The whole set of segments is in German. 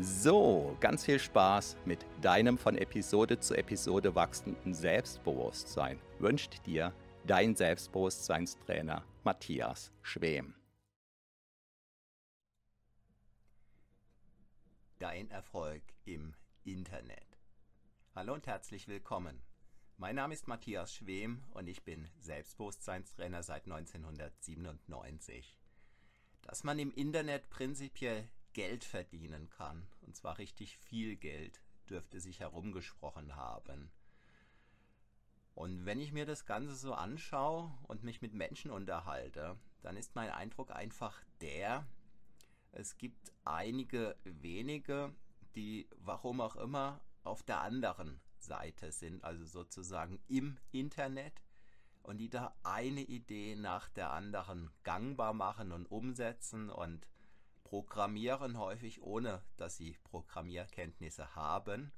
So, ganz viel Spaß mit deinem von Episode zu Episode wachsenden Selbstbewusstsein wünscht dir dein Selbstbewusstseinstrainer Matthias Schwem. Dein Erfolg im Internet. Hallo und herzlich willkommen. Mein Name ist Matthias Schwem und ich bin Selbstbewusstseinstrainer seit 1997. Dass man im Internet prinzipiell Geld verdienen kann, und zwar richtig viel Geld, dürfte sich herumgesprochen haben. Und wenn ich mir das Ganze so anschaue und mich mit Menschen unterhalte, dann ist mein Eindruck einfach der, es gibt einige wenige, die, warum auch immer, auf der anderen Seite sind, also sozusagen im Internet und die da eine Idee nach der anderen gangbar machen und umsetzen und programmieren häufig ohne, dass sie Programmierkenntnisse haben,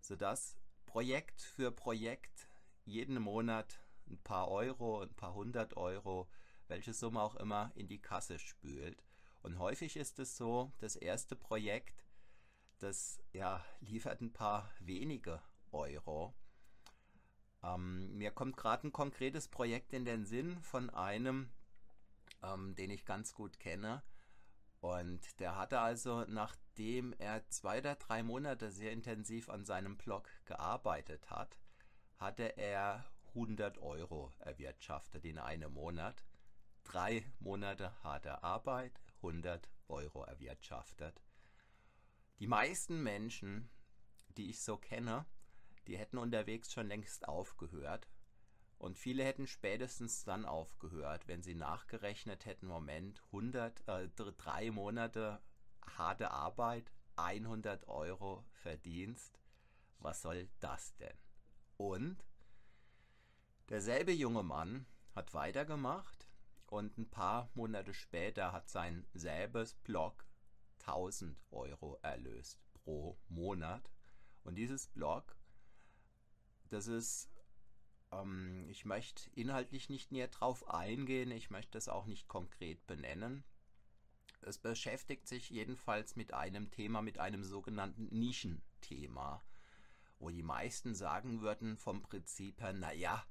sodass Projekt für Projekt jeden Monat ein paar Euro, ein paar hundert Euro, welche Summe auch immer, in die Kasse spült. Und häufig ist es so, das erste Projekt, das ja, liefert ein paar wenige Euro. Ähm, mir kommt gerade ein konkretes Projekt in den Sinn von einem, ähm, den ich ganz gut kenne, und der hatte also, nachdem er zwei oder drei Monate sehr intensiv an seinem Blog gearbeitet hat, hatte er 100 Euro erwirtschaftet in einem Monat. Drei Monate harte Arbeit, 100 Euro erwirtschaftet. Die meisten Menschen, die ich so kenne, die hätten unterwegs schon längst aufgehört, und viele hätten spätestens dann aufgehört, wenn sie nachgerechnet hätten, Moment, 100, äh, drei Monate harte Arbeit, 100 Euro Verdienst. Was soll das denn? Und derselbe junge Mann hat weitergemacht und ein paar Monate später hat sein selbes Blog 1000 Euro erlöst pro Monat. Und dieses Blog, das ist ähm, ich möchte inhaltlich nicht näher drauf eingehen, ich möchte es auch nicht konkret benennen. Es beschäftigt sich jedenfalls mit einem Thema, mit einem sogenannten Nischenthema, wo die meisten sagen würden vom Prinzip her, naja,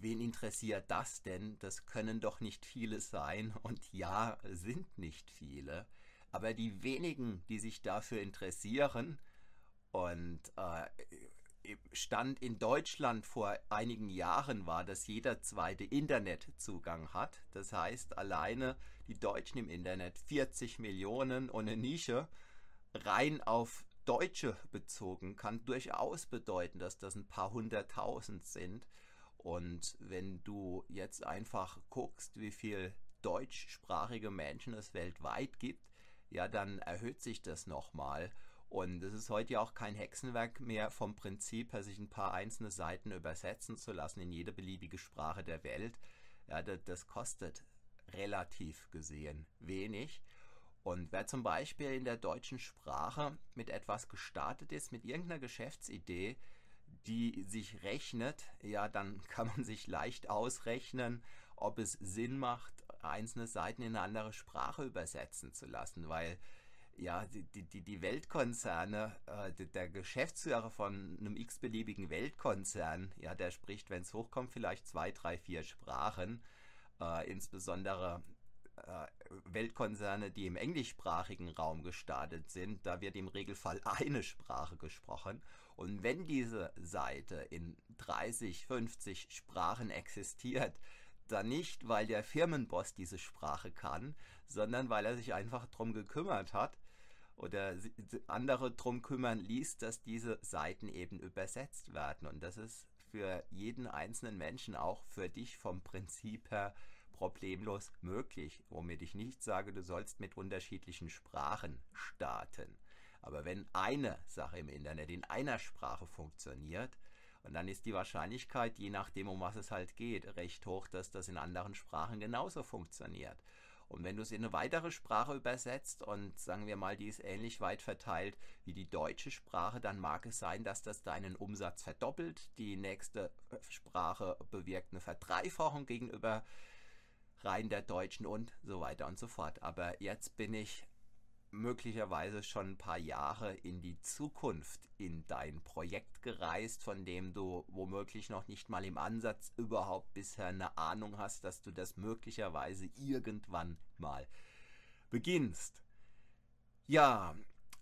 wen interessiert das denn? Das können doch nicht viele sein. Und ja, sind nicht viele. Aber die wenigen, die sich dafür interessieren und äh, Stand in Deutschland vor einigen Jahren war, dass jeder zweite Internetzugang hat. Das heißt, alleine die Deutschen im Internet 40 Millionen und eine Nische rein auf Deutsche bezogen kann durchaus bedeuten, dass das ein paar hunderttausend sind. Und wenn du jetzt einfach guckst, wie viel deutschsprachige Menschen es weltweit gibt, ja, dann erhöht sich das nochmal. Und es ist heute ja auch kein Hexenwerk mehr vom Prinzip her, sich ein paar einzelne Seiten übersetzen zu lassen in jede beliebige Sprache der Welt. Ja, das, das kostet relativ gesehen wenig. Und wer zum Beispiel in der deutschen Sprache mit etwas gestartet ist, mit irgendeiner Geschäftsidee, die sich rechnet, ja, dann kann man sich leicht ausrechnen, ob es Sinn macht, einzelne Seiten in eine andere Sprache übersetzen zu lassen, weil ja, die, die, die Weltkonzerne, äh, der Geschäftsführer von einem x-beliebigen Weltkonzern, ja, der spricht, wenn es hochkommt, vielleicht zwei, drei, vier Sprachen, äh, insbesondere äh, Weltkonzerne, die im englischsprachigen Raum gestartet sind, da wird im Regelfall eine Sprache gesprochen. Und wenn diese Seite in 30, 50 Sprachen existiert, dann nicht, weil der Firmenboss diese Sprache kann, sondern weil er sich einfach darum gekümmert hat, oder andere drum kümmern ließ, dass diese Seiten eben übersetzt werden. Und das ist für jeden einzelnen Menschen, auch für dich vom Prinzip her, problemlos möglich. Womit ich nicht sage, du sollst mit unterschiedlichen Sprachen starten. Aber wenn eine Sache im Internet in einer Sprache funktioniert, und dann ist die Wahrscheinlichkeit, je nachdem, um was es halt geht, recht hoch, dass das in anderen Sprachen genauso funktioniert. Und wenn du es in eine weitere Sprache übersetzt und sagen wir mal, die ist ähnlich weit verteilt wie die deutsche Sprache, dann mag es sein, dass das deinen Umsatz verdoppelt. Die nächste äh, Sprache bewirkt eine Verdreifachung gegenüber rein der deutschen und so weiter und so fort. Aber jetzt bin ich möglicherweise schon ein paar Jahre in die Zukunft in dein Projekt gereist, von dem du womöglich noch nicht mal im Ansatz überhaupt bisher eine Ahnung hast, dass du das möglicherweise irgendwann mal beginnst. Ja,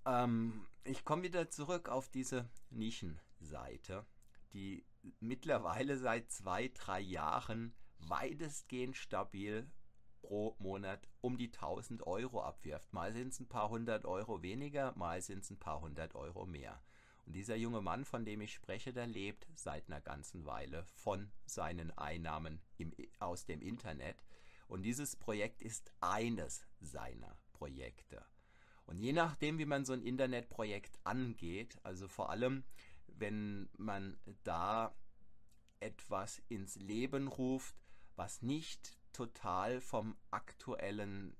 ähm, ich komme wieder zurück auf diese Nischenseite, die mittlerweile seit zwei, drei Jahren weitestgehend stabil pro Monat um die 1000 Euro abwirft. Mal sind es ein paar hundert Euro weniger, mal sind es ein paar hundert Euro mehr. Und dieser junge Mann, von dem ich spreche, der lebt seit einer ganzen Weile von seinen Einnahmen im, aus dem Internet. Und dieses Projekt ist eines seiner Projekte. Und je nachdem, wie man so ein Internetprojekt angeht, also vor allem, wenn man da etwas ins Leben ruft, was nicht total vom aktuellen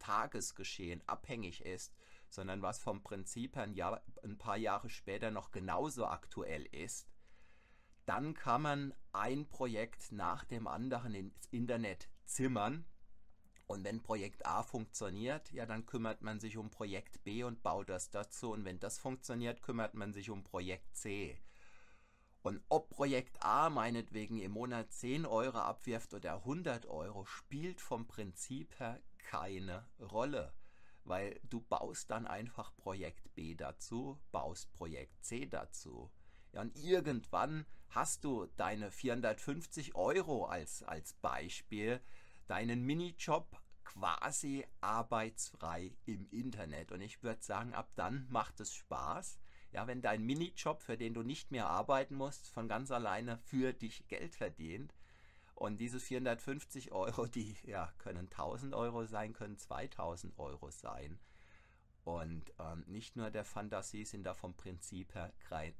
Tagesgeschehen abhängig ist, sondern was vom Prinzip her ein, Jahr, ein paar Jahre später noch genauso aktuell ist, dann kann man ein Projekt nach dem anderen ins Internet zimmern. Und wenn Projekt A funktioniert, ja, dann kümmert man sich um Projekt B und baut das dazu. Und wenn das funktioniert, kümmert man sich um Projekt C. Und ob Projekt A meinetwegen im Monat 10 Euro abwirft oder 100 Euro, spielt vom Prinzip her keine Rolle. Weil du baust dann einfach Projekt B dazu, baust Projekt C dazu. Ja, und irgendwann hast du deine 450 Euro als, als Beispiel, deinen Minijob quasi arbeitsfrei im Internet. Und ich würde sagen, ab dann macht es Spaß ja, wenn dein Minijob, für den du nicht mehr arbeiten musst, von ganz alleine für dich Geld verdient und diese 450 Euro, die ja, können 1000 Euro sein, können 2000 Euro sein. Und ähm, nicht nur der Fantasie sind da vom Prinzip her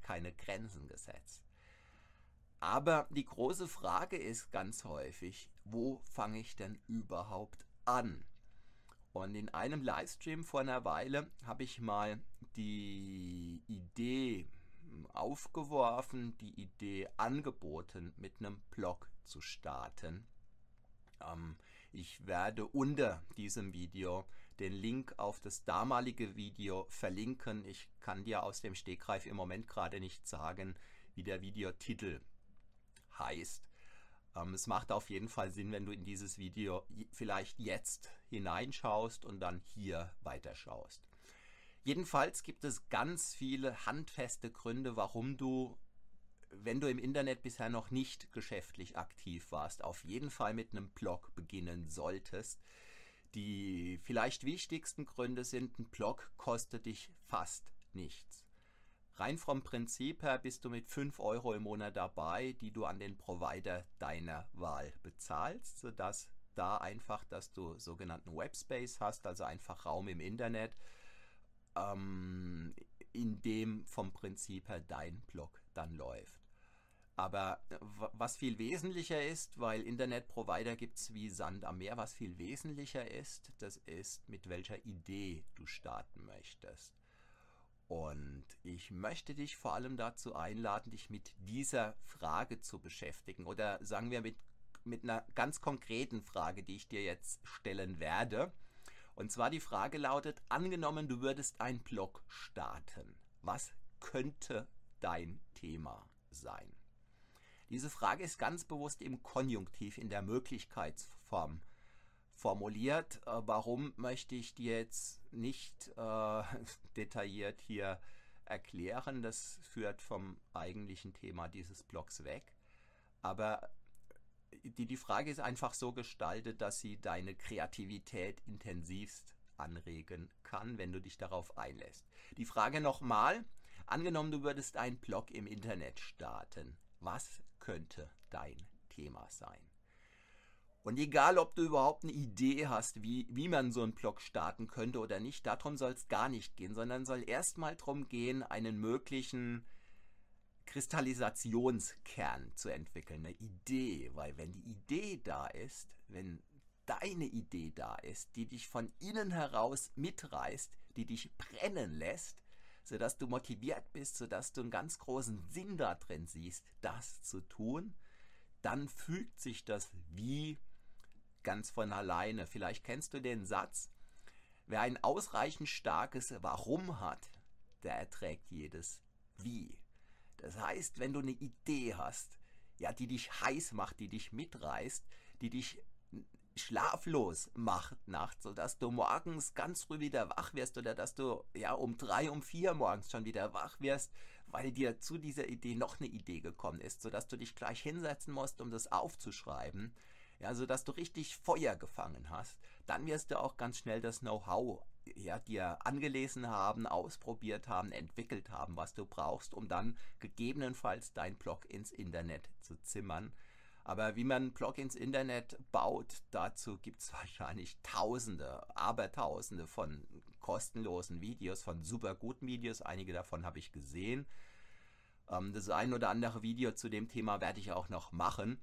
keine Grenzen gesetzt. Aber die große Frage ist ganz häufig, wo fange ich denn überhaupt an? Und in einem Livestream vor einer Weile habe ich mal die Idee aufgeworfen, die Idee angeboten, mit einem Blog zu starten. Ähm, ich werde unter diesem Video den Link auf das damalige Video verlinken. Ich kann dir aus dem Stegreif im Moment gerade nicht sagen, wie der Videotitel heißt. Ähm, es macht auf jeden Fall Sinn, wenn du in dieses Video vielleicht jetzt hineinschaust und dann hier weiterschaust. Jedenfalls gibt es ganz viele handfeste Gründe, warum du, wenn du im Internet bisher noch nicht geschäftlich aktiv warst, auf jeden Fall mit einem Blog beginnen solltest. Die vielleicht wichtigsten Gründe sind, ein Blog kostet dich fast nichts. Rein vom Prinzip her bist du mit 5 Euro im Monat dabei, die du an den Provider deiner Wahl bezahlst, sodass da einfach, dass du sogenannten Webspace hast, also einfach Raum im Internet, ähm, in dem vom Prinzip her dein Blog dann läuft. Aber was viel wesentlicher ist, weil Internetprovider gibt es wie Sand am Meer, was viel wesentlicher ist, das ist, mit welcher Idee du starten möchtest. Und ich möchte dich vor allem dazu einladen, dich mit dieser Frage zu beschäftigen oder sagen wir mit, mit einer ganz konkreten Frage, die ich dir jetzt stellen werde. Und zwar die Frage lautet, angenommen, du würdest einen Blog starten. Was könnte dein Thema sein? Diese Frage ist ganz bewusst im Konjunktiv in der Möglichkeitsform formuliert. Äh, warum möchte ich dir jetzt nicht äh, detailliert hier erklären? Das führt vom eigentlichen Thema dieses Blogs weg. Aber die, die Frage ist einfach so gestaltet, dass sie deine Kreativität intensivst anregen kann, wenn du dich darauf einlässt. Die Frage nochmal, angenommen du würdest einen Blog im Internet starten, was könnte dein Thema sein? Und egal, ob du überhaupt eine Idee hast, wie, wie man so einen Blog starten könnte oder nicht, darum soll es gar nicht gehen, sondern soll erstmal darum gehen, einen möglichen Kristallisationskern zu entwickeln, eine Idee, weil wenn die Idee da ist, wenn deine Idee da ist, die dich von innen heraus mitreißt, die dich brennen lässt, sodass du motiviert bist, sodass du einen ganz großen Sinn da drin siehst, das zu tun, dann fügt sich das wie ganz von alleine. Vielleicht kennst du den Satz, wer ein ausreichend starkes Warum hat, der erträgt jedes Wie. Das heißt, wenn du eine Idee hast, ja, die dich heiß macht, die dich mitreißt, die dich schlaflos macht nachts, sodass du morgens ganz früh wieder wach wirst oder dass du ja um drei, um vier morgens schon wieder wach wirst, weil dir zu dieser Idee noch eine Idee gekommen ist, sodass du dich gleich hinsetzen musst, um das aufzuschreiben, ja, sodass du richtig Feuer gefangen hast, dann wirst du auch ganz schnell das Know-how ja, dir angelesen haben, ausprobiert haben, entwickelt haben, was du brauchst, um dann gegebenenfalls dein Blog ins Internet zu zimmern. Aber wie man einen Blog ins Internet baut, dazu gibt es wahrscheinlich Tausende, Abertausende von kostenlosen Videos, von super guten Videos. Einige davon habe ich gesehen. Ähm, das ein oder andere Video zu dem Thema werde ich auch noch machen.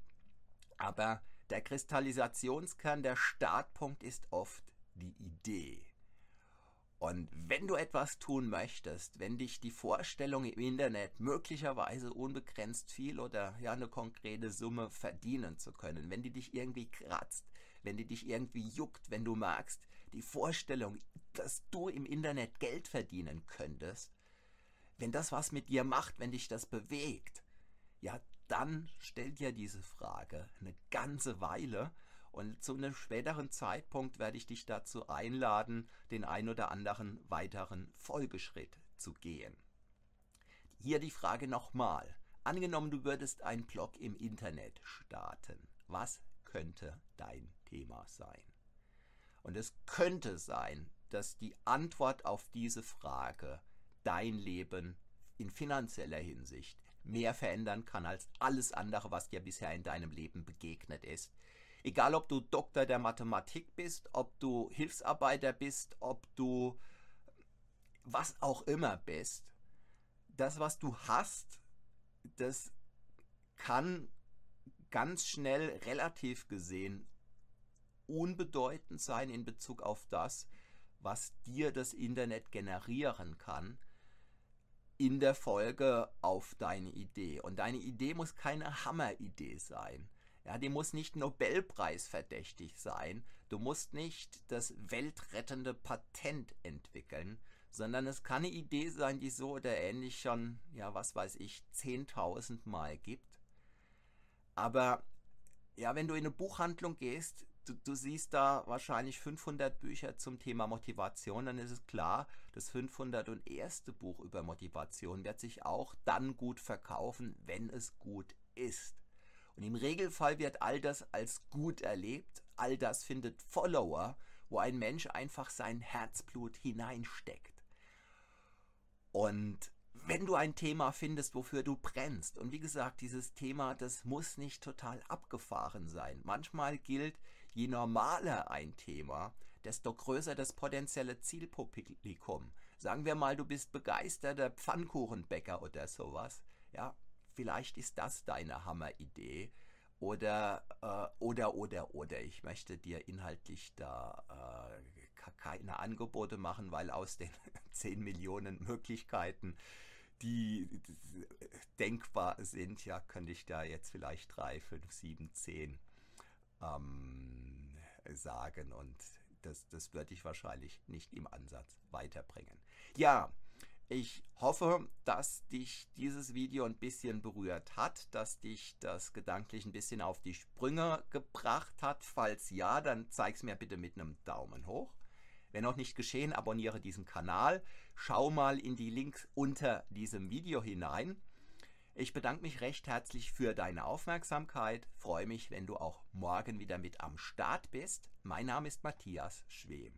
Aber der Kristallisationskern, der Startpunkt ist oft die Idee. Und wenn du etwas tun möchtest, wenn dich die Vorstellung im Internet möglicherweise unbegrenzt viel oder ja eine konkrete Summe verdienen zu können, wenn die dich irgendwie kratzt, wenn die dich irgendwie juckt, wenn du magst, die Vorstellung, dass du im Internet Geld verdienen könntest, wenn das was mit dir macht, wenn dich das bewegt, ja, dann stell dir diese Frage eine ganze Weile und zu einem späteren Zeitpunkt werde ich dich dazu einladen, den ein oder anderen weiteren Folgeschritt zu gehen. Hier die Frage nochmal. Angenommen, du würdest einen Blog im Internet starten. Was könnte dein Thema sein? Und es könnte sein, dass die Antwort auf diese Frage dein Leben in finanzieller Hinsicht mehr verändern kann als alles andere, was dir bisher in deinem Leben begegnet ist. Egal, ob du Doktor der Mathematik bist, ob du Hilfsarbeiter bist, ob du was auch immer bist. Das, was du hast, das kann ganz schnell relativ gesehen unbedeutend sein in Bezug auf das, was dir das Internet generieren kann in der Folge auf deine Idee. Und deine Idee muss keine Hammeridee sein. Ja, die muss nicht Nobelpreis verdächtig sein. Du musst nicht das weltrettende Patent entwickeln, sondern es kann eine Idee sein, die so oder ähnlich schon, ja, was weiß ich, 10.000 Mal gibt. Aber ja, wenn du in eine Buchhandlung gehst, du, du, siehst da wahrscheinlich 500 Bücher zum Thema Motivation, dann ist es klar, das 501. Buch über Motivation wird sich auch dann gut verkaufen, wenn es gut ist. Und im Regelfall wird all das als gut erlebt, all das findet Follower, wo ein Mensch einfach sein Herzblut hineinsteckt. Und wenn du ein Thema findest, wofür du brennst, und wie gesagt, dieses Thema, das muss nicht total abgefahren sein. Manchmal gilt, je normaler ein Thema, desto größer das potenzielle Zielpublikum. Sagen wir mal, du bist begeisterter Pfannkuchenbäcker oder sowas. Ja, vielleicht ist das deine Hammeridee. Oder, äh, oder, oder, oder. Ich möchte dir inhaltlich da äh, keine Angebote machen, weil aus den 10 Millionen Möglichkeiten, die denkbar sind, ja, könnte ich da jetzt vielleicht 3, 5, 7, 10 ähm, sagen. Und das, das würde dich wahrscheinlich nicht im Ansatz weiterbringen. Ja, ich hoffe, dass dich dieses Video ein bisschen berührt hat, dass dich das gedanklich ein bisschen auf die Sprünge gebracht hat. Falls ja, dann zeig es mir bitte mit einem Daumen hoch. Wenn noch nicht geschehen, abonniere diesen Kanal. Schau mal in die Links unter diesem Video hinein. Ich bedanke mich recht herzlich für deine Aufmerksamkeit. Freue mich, wenn du auch morgen wieder mit am Start bist. Mein Name ist Matthias Schwem.